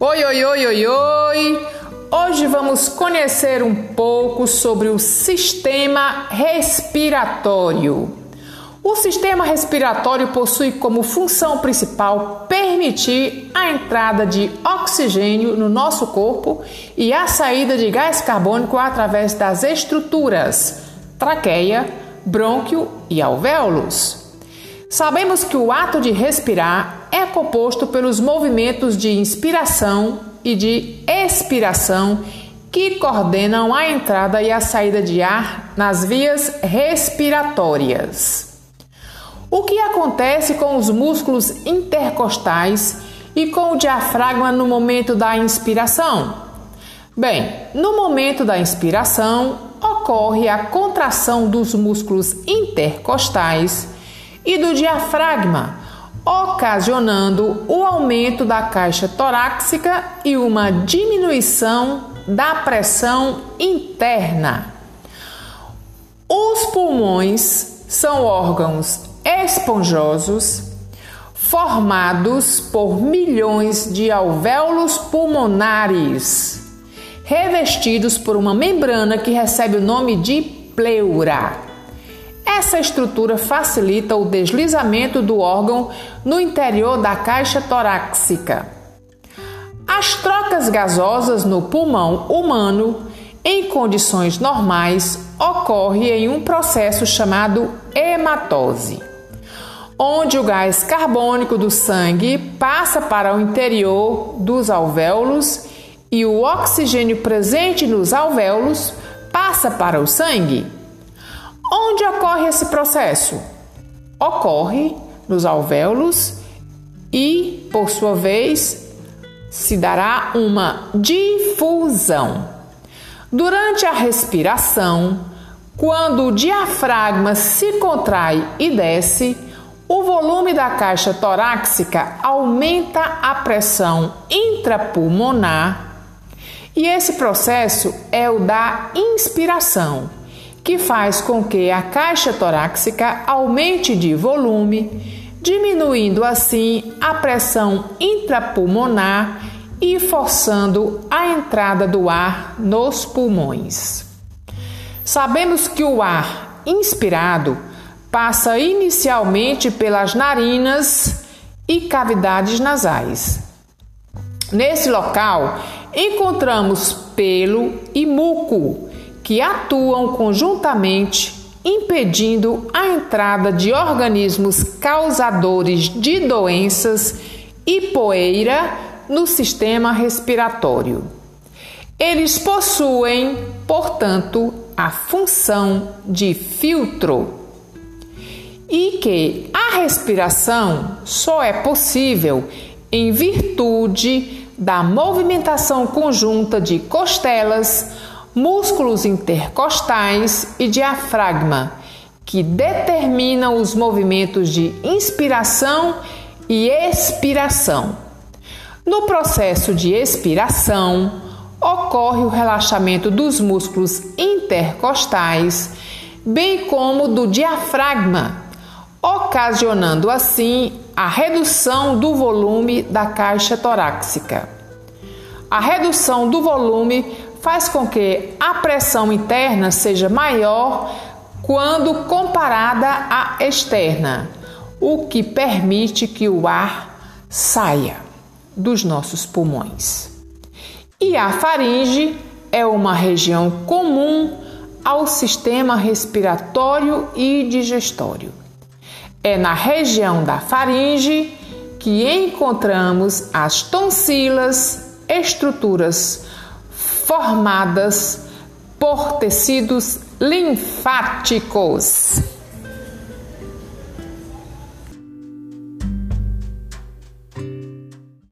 Oi, oi, oi, oi, oi! Hoje vamos conhecer um pouco sobre o sistema respiratório. O sistema respiratório possui como função principal permitir a entrada de oxigênio no nosso corpo e a saída de gás carbônico através das estruturas traqueia, brônquio e alvéolos. Sabemos que o ato de respirar é composto pelos movimentos de inspiração e de expiração que coordenam a entrada e a saída de ar nas vias respiratórias. O que acontece com os músculos intercostais e com o diafragma no momento da inspiração? Bem, no momento da inspiração ocorre a contração dos músculos intercostais e do diafragma, ocasionando o aumento da caixa torácica e uma diminuição da pressão interna. Os pulmões são órgãos esponjosos formados por milhões de alvéolos pulmonares, revestidos por uma membrana que recebe o nome de pleura. Essa estrutura facilita o deslizamento do órgão no interior da caixa torácica. As trocas gasosas no pulmão humano, em condições normais, ocorrem em um processo chamado hematose, onde o gás carbônico do sangue passa para o interior dos alvéolos e o oxigênio presente nos alvéolos passa para o sangue. Onde ocorre esse processo? Ocorre nos alvéolos e, por sua vez, se dará uma difusão. Durante a respiração, quando o diafragma se contrai e desce, o volume da caixa torácica aumenta a pressão intrapulmonar e esse processo é o da inspiração que faz com que a caixa torácica aumente de volume, diminuindo assim a pressão intrapulmonar e forçando a entrada do ar nos pulmões. Sabemos que o ar inspirado passa inicialmente pelas narinas e cavidades nasais. Nesse local encontramos pelo e muco que atuam conjuntamente impedindo a entrada de organismos causadores de doenças e poeira no sistema respiratório. Eles possuem, portanto, a função de filtro e que a respiração só é possível em virtude da movimentação conjunta de costelas, músculos intercostais e diafragma, que determinam os movimentos de inspiração e expiração. No processo de expiração, ocorre o relaxamento dos músculos intercostais, bem como do diafragma, ocasionando assim a redução do volume da caixa torácica. A redução do volume faz com que a pressão interna seja maior quando comparada à externa, o que permite que o ar saia dos nossos pulmões. E a faringe é uma região comum ao sistema respiratório e digestório. É na região da faringe que encontramos as tonsilas, estruturas formadas por tecidos linfáticos.